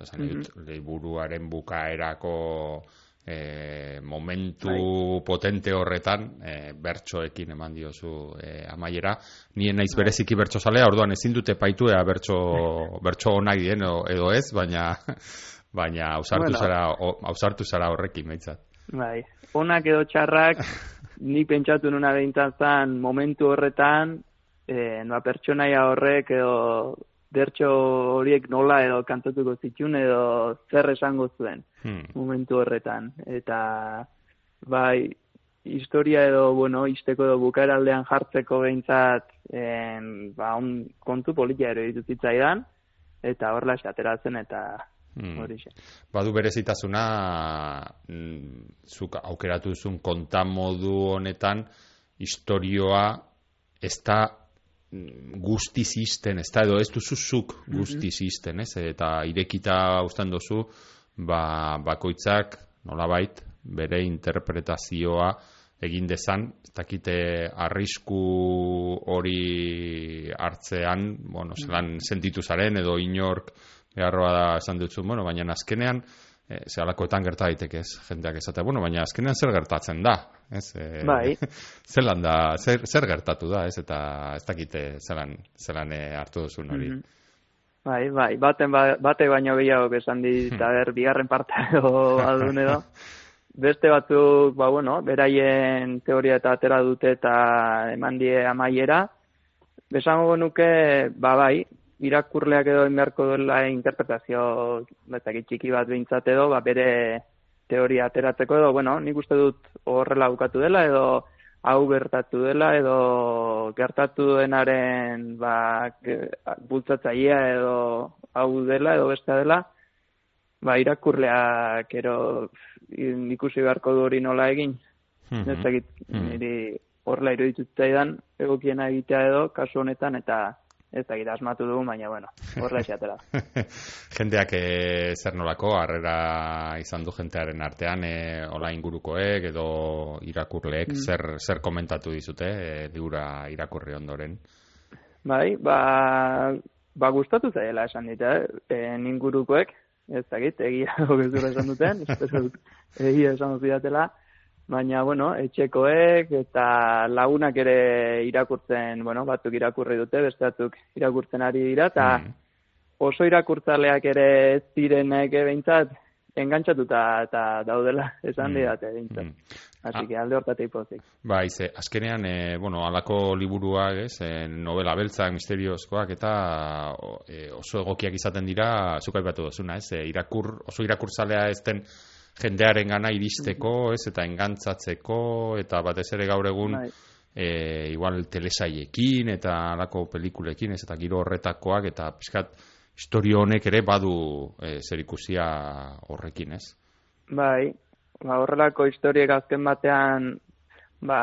oza, mm -hmm. liburuaren bukaerako e, momentu bai. potente horretan e, bertsoekin eman diozu e, amaiera nien naiz bai. bereziki bertso zalea orduan ezin dute paitu ea bertso, bertso onak edo, edo ez baina baina ausartu, bueno. zara, ausartu zara horrekin meitzat bai, onak edo txarrak ni pentsatu nuna behintzen momentu horretan, e, noa pertsonaia horrek edo dertxo horiek nola edo kantatuko zitun edo zer esango zuen hmm. momentu horretan. Eta bai, historia edo, bueno, isteko edo bukaeraldean jartzeko behintzat en, ba, un kontu politia ero dituzitzaidan, eta horla esateratzen eta Hmm. Badu berezitasuna mm, zuk aukeratu duzun kontamodu honetan historioa ez da mm, guzti zisten, ez da edo ez duzuzuk mhm. guzti zisten, ez? Eta irekita ustan duzu, ba, bakoitzak nolabait bere interpretazioa egin dezan, ez dakite arrisku hori hartzean, bueno, zelan mhm. sentitu zaren edo inork beharroa da esan dutzu, bueno, baina azkenean, e, ze alakoetan gerta daiteke ez, jendeak esatea, bueno, baina azkenean zer gertatzen da, ez? E, bai. zelan da, zer, zer gertatu da, ez? Eta ez dakite zelan, zelan e, hartu duzun hori. Mm -hmm. Bai, bai, baten ba, bate baino gehiago esan dit, hmm. ber, bigarren parte edo aldun edo. Beste batzuk, ba, bueno, beraien teoria eta atera dute eta eman die amaiera. Besango nuke, ba, bai, irakurleak edo inberko duela interpretazio betzak txiki bat behintzat edo, ba, bere teoria ateratzeko edo, bueno, nik uste dut horrela bukatu dela edo hau gertatu dela edo gertatu denaren ba, bultzatzaia edo hau dela edo beste dela, ba, irakurleak ero ikusi beharko du hori nola egin. Mm -hmm. Ez niri horrela iruditzen egokiena egitea edo, kasu honetan, eta ez da asmatu dugu, baina, bueno, horre esatera. Jendeak e, zer nolako, harrera izan du jentearen artean, e, ola ingurukoek edo irakurleek, mm. zer, zer komentatu dizute, e, liura irakurri ondoren? Bai, ba, ba gustatu zaila esan dita, e, ingurukoek, ez da egia gogezura esan duten, egia esan dut baina, bueno, etxekoek eta lagunak ere irakurtzen, bueno, batzuk irakurri dute, beste batzuk irakurtzen ari dira, eta mm. oso irakurtzaleak ere ez direnek behintzat, engantzatuta eta daudela esan mm. didate behintzat. Mm. Así que alde hortatik pozik. Ba, ize, azkenean, e, bueno, alako liburuak, ez, e, novela beltzak, misteriozkoak, eta e, oso egokiak izaten dira, zukaipatu dozuna, ez, e, irakur, oso irakurtzalea ez den, jendearen gana iristeko, ez, eta engantzatzeko, eta batez ere gaur egun, e, igual telesaiekin, eta alako pelikulekin, ez, eta giro horretakoak, eta pixkat, historio honek ere badu e, zer ikusia horrekin, ez? Bai, ba, horrelako historiek azken batean, ba,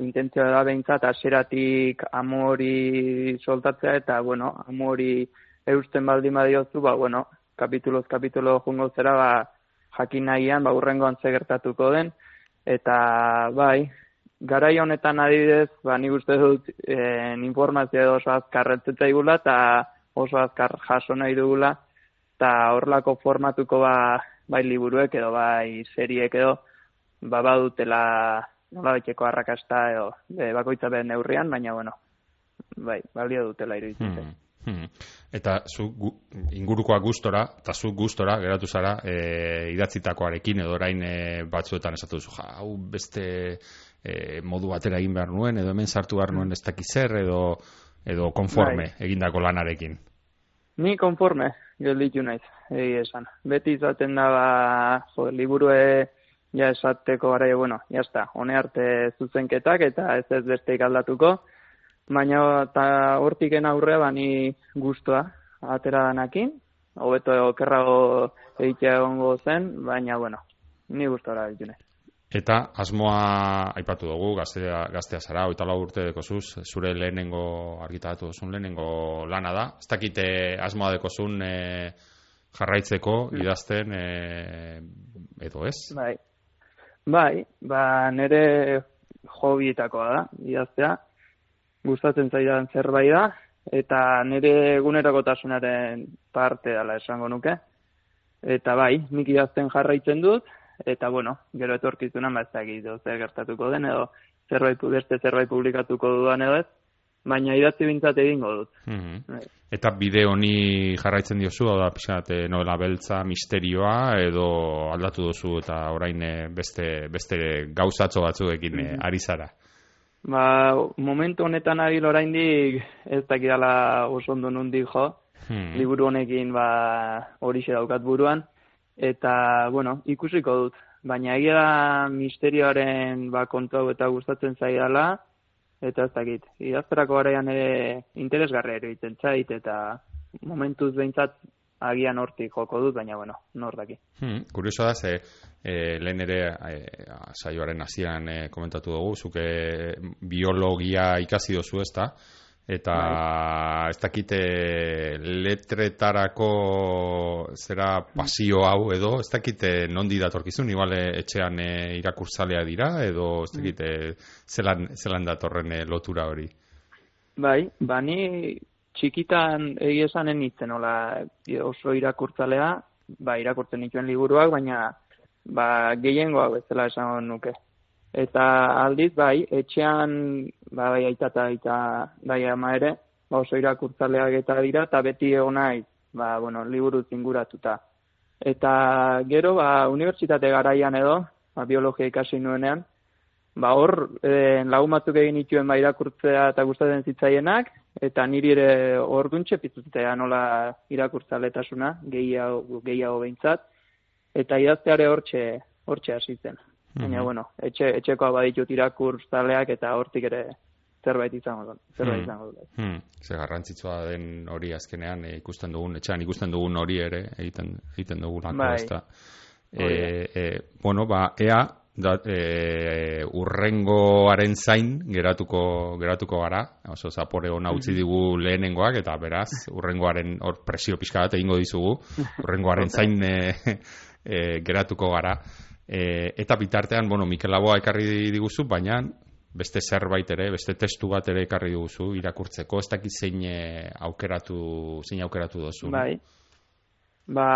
intentzioa da behintzat, aseratik amori soltatzea, eta, bueno, amori eusten baldin badiozu, ba, bueno, kapituloz kapitulo jungo zera, ba, jakin nahian, ba, urrengoan gertatuko den, eta bai, garai honetan adibidez, ba, nik uste dut e, informazio edo oso azkar eta oso azkar jaso nahi dugula, eta horlako formatuko ba, bai liburuek edo bai seriek edo, ba, badutela nola betxeko arrakasta edo, e, bakoitza behar neurrian, baina bueno, bai, balio dutela iruditzen. Hmm. Hmm. Eta zu gu, ingurukoa gustora, eta zu gustora geratu zara e, idatzitakoarekin edo orain e, batzuetan esatu duzu, ja, hau beste e, modu batera egin behar nuen, edo hemen sartu behar nuen ez zer, edo, edo konforme bai. egindako lanarekin. Ni konforme, gelditu naiz, egi esan. Beti izaten da, ba, jo, liburue ja esateko gara, bueno, jazta, hone arte zuzenketak eta ez ez beste aldatuko, baina eta hortiken aurre bani guztua atera danakin, hobeto okerrago egitea egongo zen, baina, bueno, ni gustora ditune. Eta asmoa aipatu dugu, gaztea, gaztea zara, oita lau urte dekozuz, zure lehenengo argitaratu duzun lehenengo lana da. Ez dakite asmoa dekozun e, jarraitzeko, idazten, e, edo ez? Bai, bai, ba nire hobietakoa da, idaztea, gustatzen zaidan zerbait da, eta nire egunerakotasunaren parte dela esango nuke. Eta bai, nik idazten jarraitzen dut, eta bueno, gero etorkizuna ba ez zer gertatuko den edo zerbait beste zerbait publikatuko dudan edo ez, baina idatzi bintzat egingo dut. Mm Eta bide honi jarraitzen diozu, da pixat, eh, novela beltza, misterioa, edo aldatu duzu eta orain eh, beste, beste gauzatzo batzuekin mm ari zara? Ba, momentu honetan ari oraindik ez dakidala oso ondo nundik jo, hmm. liburu honekin ba, hori daukat buruan, eta, bueno, ikusiko dut. Baina egia da misterioaren ba, kontu eta gustatzen zaidala, eta ez dakit. Idazterako garaian ere interesgarra ere zait, eta momentuz behintzat agian hortik joko dut, baina, bueno, nor daki. Hmm, kurioso da, ze e, lehen ere e, saioaren hasian e, komentatu dugu, zuke biologia ikasi dozu ez da, eta bai. ez dakite letretarako zera pasio hau edo ez dakite nondi datorkizun igual etxean e, irakurtzalea dira edo ez dakite zelan, zelan datorren lotura hori Bai, bani txikitan egia esanen nitzen hola oso irakurtzalea ba irakurtzen dituen liburuak baina ba gehiengoa bezala esan nuke Eta aldiz, bai, etxean, ba, bai, aitata eta bai ama ere, ba, oso irakurtzaleak eta dira, eta beti egon nahi, ba, bueno, liburu zinguratuta. Eta gero, ba, unibertsitate garaian edo, ba, biologia ikasi nuenean, ba, hor, e, lagun batzuk egin ituen ba, irakurtzea eta gustatzen zitzaienak, eta niri ere hor duntxe piztutea nola irakurtzaletasuna, gehiago, gehiago behintzat, eta idazteare hortxe, hortxe hasi zen. Baina, mm bueno, etxe, etxekoa baditut irakur zaleak eta hortik ere zerbait izango da. Zerbait izango da. Hmm. Ze garrantzitsua den hori azkenean e, ikusten dugun, etxean ikusten dugun hori ere egiten, egiten dugun bai. ez da. E, e, bueno, ba, ea, da, e, urrengoaren zain geratuko geratuko gara, oso zapore hona utzi digu lehenengoak, eta beraz, urrengoaren hor presio pixka bat egingo dizugu, urrengoaren zain e, e, geratuko gara. E, eta bitartean, bueno, Mikel Laboa ekarri diguzu, baina beste zerbait ere, beste testu bat ere ekarri diguzu irakurtzeko, ez dakit zein aukeratu, zein aukeratu dozu. Bai. Ba,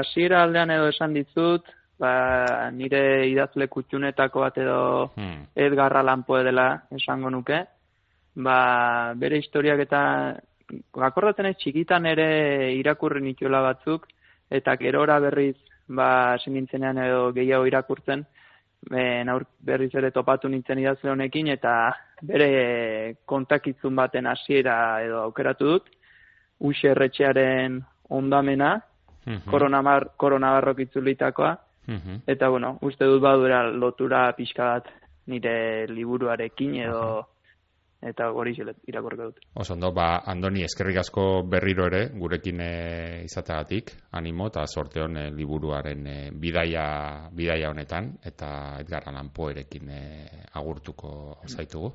hasiera aldean edo esan dizut, ba, nire idazle kutxunetako bat edo hmm. Edgar Allan dela esango nuke. Ba, bere historiak eta akordatzen ez txikitan ere irakurri nituela batzuk, eta gerora berriz ba, nintzenean edo gehiago irakurtzen, ben, aur, berriz ere topatu nintzen idazle honekin, eta bere kontakitzun baten hasiera edo aukeratu dut, uxe erretxearen ondamena, mm -hmm. koronabarrok itzulitakoa, mhm. eta bueno, uste dut badura lotura pixka bat nire liburuarekin edo eta hori irakurko dut. Osondo, ba, Andoni, eskerrik asko berriro ere, gurekin e, izateagatik, animo eta sorte hon e, liburuaren e, bidaia, bidaia honetan, eta Edgar Allan Poerekin e, agurtuko zaitugu.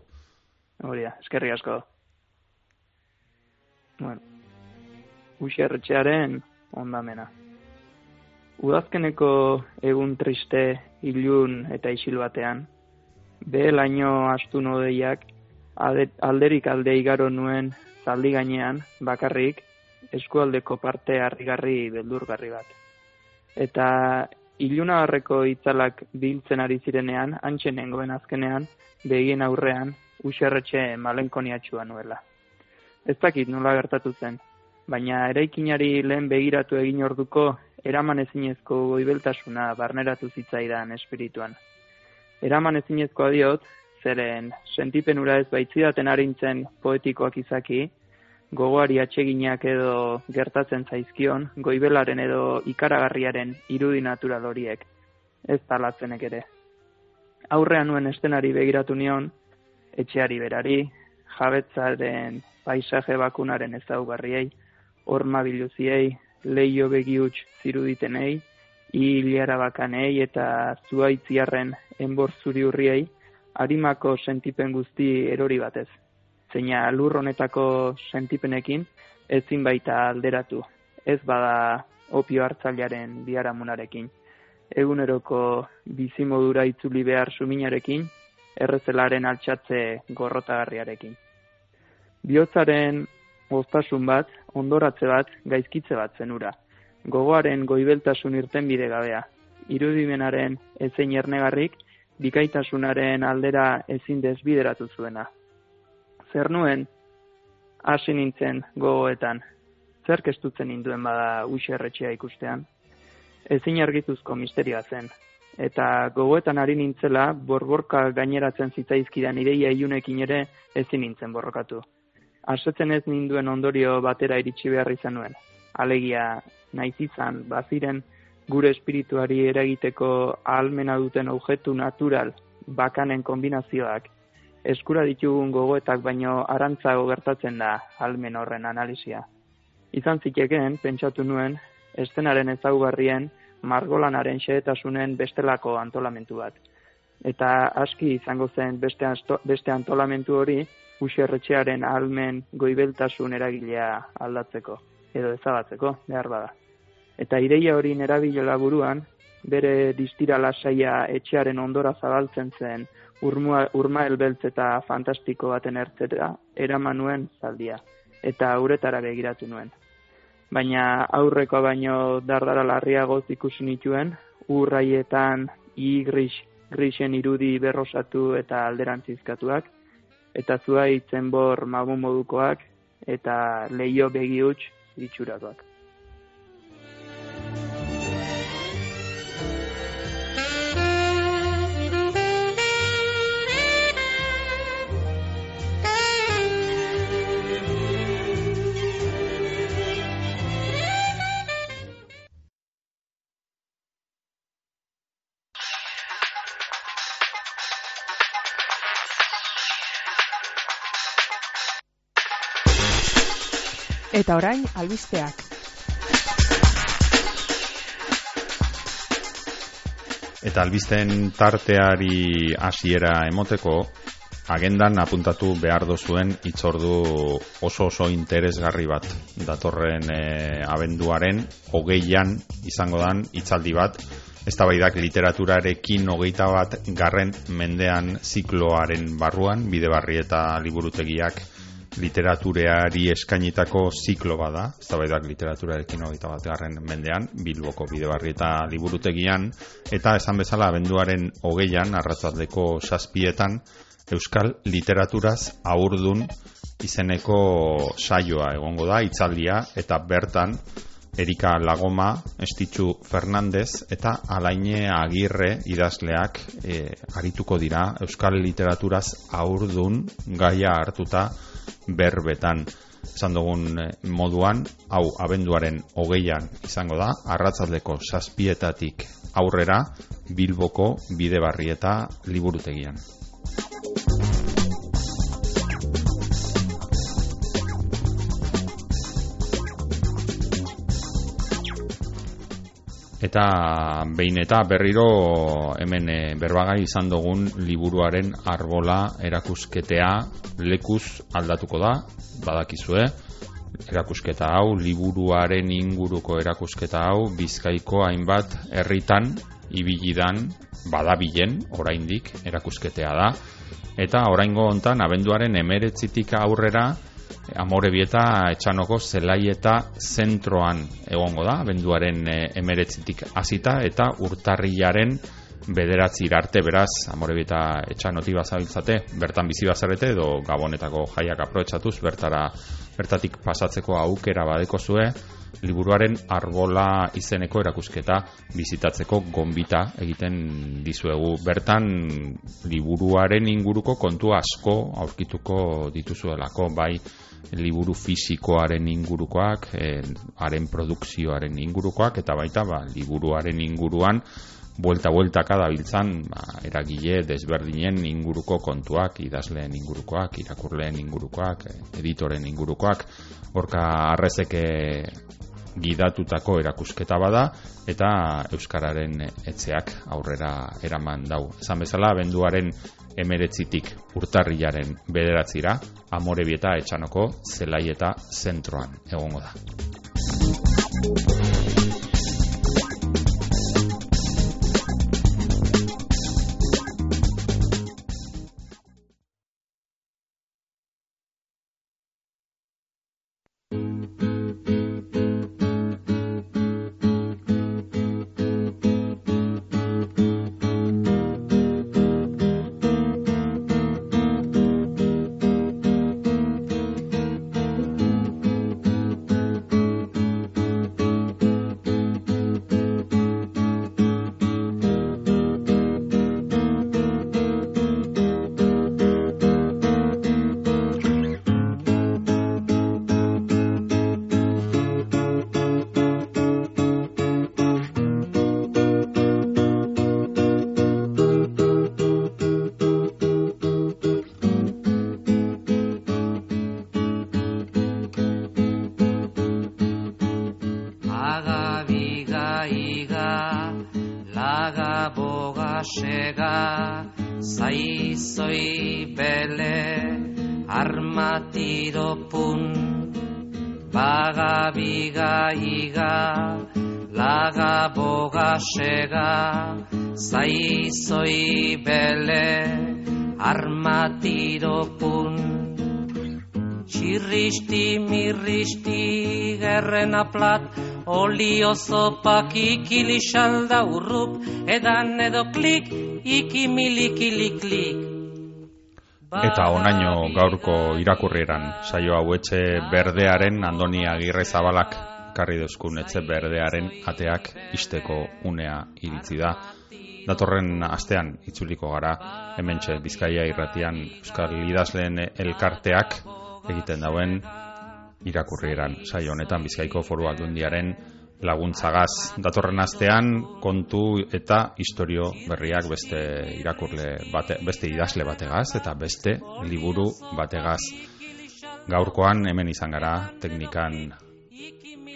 Hori da, eskerrik asko. Bueno, uxerretxearen ondamena. Udazkeneko egun triste, ilun eta isil batean, be laino astu nodeiak, alderik alde igaro nuen zaldi gainean, bakarrik, eskualdeko parte harrigarri beldurgarri bat. Eta iluna horreko itzalak biltzen ari zirenean, antxe nengoen azkenean, begien aurrean, userretxe malenkoniatxua nuela. Ez dakit nola gertatu zen, baina eraikinari lehen begiratu egin orduko, eraman ezinezko goibeltasuna barneratu zitzaidan espirituan. Eraman ezinezkoa diot, zeren sentipenura ez baitzidaten arintzen poetikoak izaki, gogoari atseginak edo gertatzen zaizkion, goibelaren edo ikaragarriaren irudi natural horiek. ez talatzenek ere. Aurrean nuen estenari begiratu nion, etxeari berari, jabetzaren paisaje bakunaren ezaugarriei, orma biluziei, leio begiuts ziruditenei, hilera bakanei eta zuaitziarren enbor zuri hurriei, harimako sentipen guzti erori batez. Zeina lur honetako sentipenekin ezin baita alderatu. Ez bada opio hartzailearen biaramunarekin. Eguneroko bizimodura itzuli behar suminarekin, errezelaren altxatze gorrotagarriarekin. Biotzaren oztasun bat, ondoratze bat, gaizkitze bat zenura. Gogoaren goibeltasun irten bide gabea. Irudimenaren ezein ernegarrik, bikaitasunaren aldera ezin desbideratu zuena. Zer nuen, hasi nintzen gogoetan, zer kestutzen induen bada uxerretxea ikustean. Ezin argituzko misterioa zen, eta gogoetan ari nintzela, borborka gaineratzen zitzaizkidan ideia iunekin ere ezin nintzen borrokatu. Asetzen ez ninduen ondorio batera iritsi behar izan nuen. Alegia, naiz izan, baziren, gure espirituari eragiteko ahalmena duten objektu natural bakanen kombinazioak, eskura ditugun gogoetak baino arantzago gertatzen da almen horren analizia. Izan zitekeen, pentsatu nuen, estenaren ezaugarrien, margolanaren xehetasunen bestelako antolamentu bat. Eta aski izango zen beste, beste antolamentu hori, userretxearen almen goibeltasun eragilea aldatzeko, edo ezabatzeko, behar bada. Eta ideia hori nerabilela buruan, bere distira lasaia etxearen ondora zabaltzen zen urma, elbeltz eta fantastiko baten ertzera, eraman nuen zaldia, eta uretara begiratu nuen baina aurreko baino dardara larriagoz ikusi nituen, urraietan i gris, grisen irudi berrosatu eta alderantzizkatuak, eta zua itzen bor mabu modukoak, eta leio begi huts itxurakoak. Eta orain, albisteak. Eta albisten tarteari hasiera emoteko, agendan apuntatu behar dozuen itzordu oso oso interesgarri bat. Datorren e, abenduaren, hogeian izango dan itzaldi bat, ez literaturarekin hogeita bat garren mendean zikloaren barruan, bide barri eta liburutegiak literatureari eskainitako ziklo bada, ez da baidak literaturarekin hogeita bat garren mendean, Bilboko bidebarri eta liburutegian, eta esan bezala abenduaren hogeian, arratzaldeko saspietan, Euskal Literaturaz aurdun izeneko saioa egongo da, itzaldia, eta bertan, Erika Lagoma, Estitzu Fernandez eta Alaine Agirre idazleak e, arituko dira Euskal Literaturaz aurdun gaia hartuta berbetan esan dugun eh, moduan, hau abenduaren hogeian izango da, arratzaldeko saspietatik aurrera Bilboko bidebarri eta liburutegian. Eta behin eta berriro hemen e, berbagai izan dugun liburuaren arbola erakusketea lekuz aldatuko da, badakizue, erakusketa hau, liburuaren inguruko erakusketa hau, bizkaiko hainbat herritan ibilidan badabilen oraindik erakusketea da. Eta oraingo hontan abenduaren emeretzitik aurrera amore bieta etxanoko zelai eta zentroan egongo da, benduaren e, emeretzitik hasita eta urtarrilaren bederatzi irarte beraz, amore bieta etxanoti bazabiltzate, bertan bizi bazarete edo gabonetako jaiak aprobetsatuz, bertara, bertatik pasatzeko aukera badeko zue, liburuaren arbola izeneko erakusketa bizitatzeko gombita egiten dizuegu. Bertan liburuaren inguruko kontu asko aurkituko dituzuelako, bai liburu fisikoaren ingurukoak, e, haren produkzioaren ingurukoak, eta baita ba, liburuaren inguruan buelta-bueltaka dabiltzan ba, eragile desberdinen inguruko kontuak, idazleen ingurukoak, irakurleen ingurukoak, editoren ingurukoak, horka arrezeke gidatutako erakusketa bada eta euskararen etxeak aurrera eraman dau. Esan bezala benduaren emeretzitik urtarrilaren bederatzira, amore bieta etxanoko zelai eta zentroan egongo da. Sega zai zoi bele armatiro pun Txirristi mirristi gerren aplat Olio zopak ikili salda urrup Edan edo klik ikimilik klik. Eta onaino gaurko irakurrieran saio hau etxe berdearen Andoni Agirre Zabalak ekarri duzkun etxe berdearen ateak isteko unea iritzi da. Datorren astean itzuliko gara, hemen Bizkaia irratian Euskal Idazleen elkarteak egiten dauen irakurrieran. Sai honetan Bizkaiko foru aldundiaren laguntzagaz. Datorren astean kontu eta historio berriak beste irakurle bate, beste idazle bategaz eta beste liburu bategaz. Gaurkoan hemen izan gara teknikan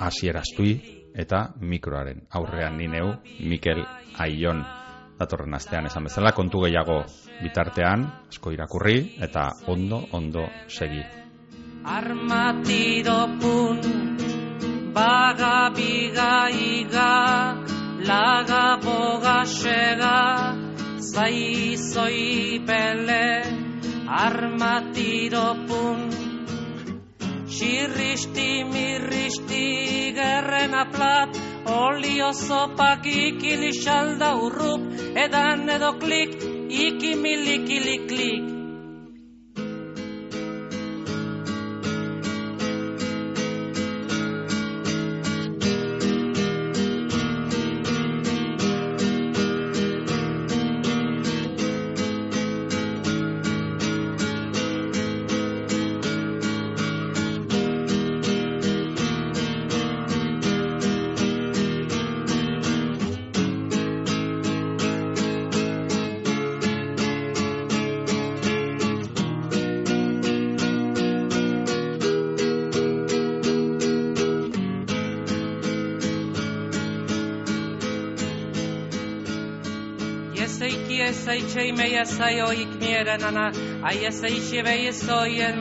hasieraztui eta mikroaren aurrean ni neu Mikel Aion. Datorren astean esan bezala kontu gehiago bitartean asko irakurri eta ondo ondo segi. Armatido pun baga biga iga laga boga sega zai zoi pele. Armatido pun Txirristi mirristi gerren aplat, olio zopak ikili xalda urrup, edan edo klik, ikimilik klik.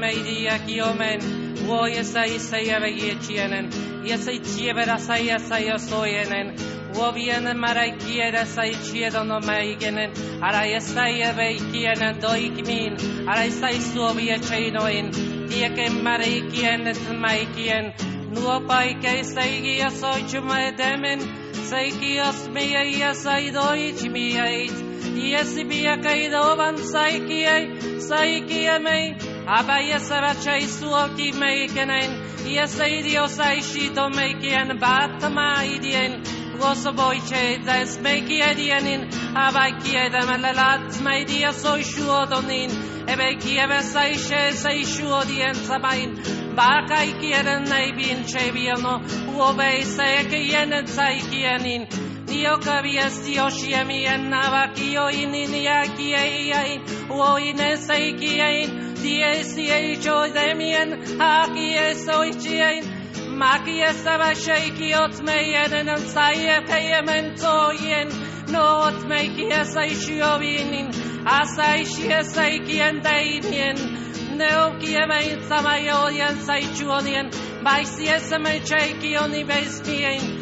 Meidia ki omen wo ye sai sai ave ye chienen ye sei cheve ra sai sai o soyenen wo viene marai kiera sai chiedo no meigenen ara ye sai ave kienen do ik min. Ara sai su vie cheino in ye ke marai kien et mai kien. Nuo pai ke sai gi so chuma demen sai ki os me ye sai do ich mi ait Iesi bia caída ban saikiai, saikia mei, abai esaracha isu alki mei kenen, iesa idio saishito mei kien bat mai dien, goso boiche des mei kiedienin, abai kieda melelat mei dia so shuodonin, ebe saishe saishu odien sabain, Bakai kieren nei bin chebiano, uobei se ke yenen sai kienin, Dio kabiez dio siemien nabakio ininiaki eiain, uoine seikiein, diezi eicho demien, haki esoichiein, maki esabasheiki otmeien, en saie peyemen toien, no otmeiki esaishio asaishi esaikien deinien, neokie mein samayoien saichuodien, baisi esamecheiki oni bezmien, Tuosi siediekien saisuodien, aikien vienen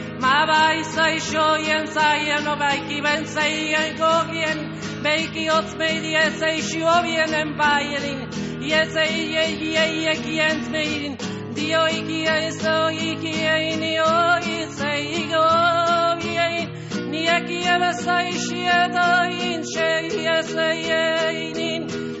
Ma bai shei ez o ki ei le zai shi ez o ishi ei ni izbin Batzaiak io soi shovien zeidien zmaieinin Alaki ez aixe soi kienen Dobien zara ase ishuoienen Tuoki eta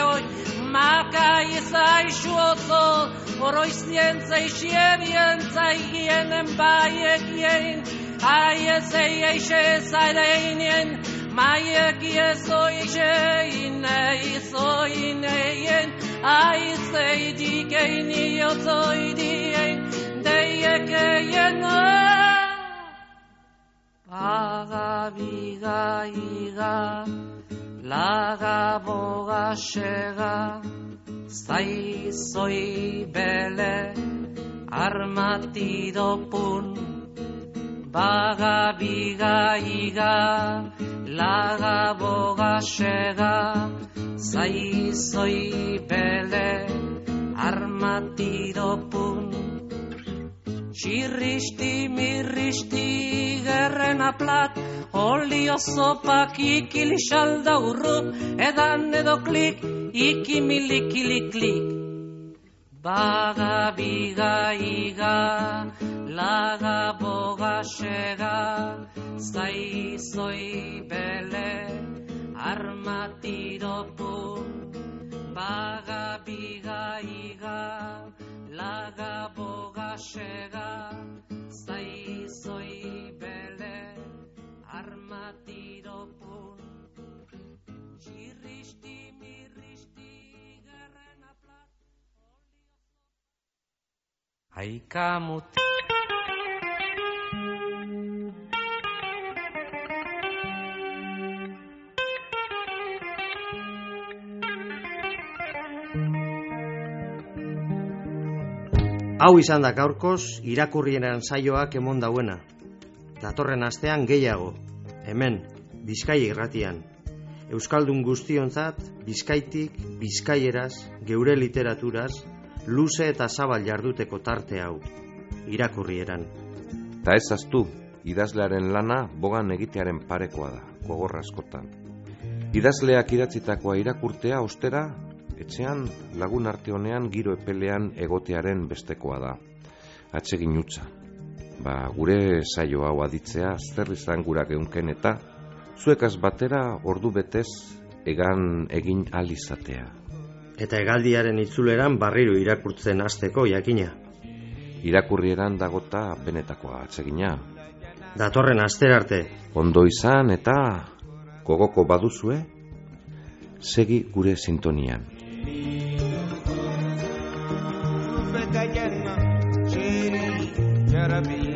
o ma ka ye sai shu so oroi sien sai she bien sai yen en ba ye yen ai ese ye she sai de yen mai ye ke so ye she in nei so in yen ai sei di che ni io toi di dei che ye no paga viga iga laga boga shega sai soi bele armati dopun baga biga iga laga boga shega Zai bele armatido pun. Txirristi mirristi gerren aplat Olio zopak ikili salda urru Edan edo klik ikimilikili klik Baga biga iga laga boga sega Zai bele armatiropu. Baga biga iga laga boga sega Aikamut Hau izan da gaurkoz irakurrienan saioak emon dauena. Datorren astean gehiago, hemen, Bizkai irratian. Euskaldun guztionzat, Bizkaitik, Bizkaieraz, geure literaturaz, luze eta zabal jarduteko tarte hau, irakurrieran. Ta ez aztu, idazlearen lana bogan egitearen parekoa da, gogorra askotan. Idazleak idatzitakoa irakurtea ostera etxean lagun arte honean giro epelean egotearen bestekoa da. Atsegin utza. Ba, gure saio hau aditzea zer izan gura geunken eta zuekaz batera ordu betez egan egin alizatea. Eta egaldiaren itzuleran barriro irakurtzen hasteko jakina. Irakurrieran dagota benetakoa atsegina. Datorren aster arte. Ondo izan eta gogoko baduzue, segi gure sintonian. Coração.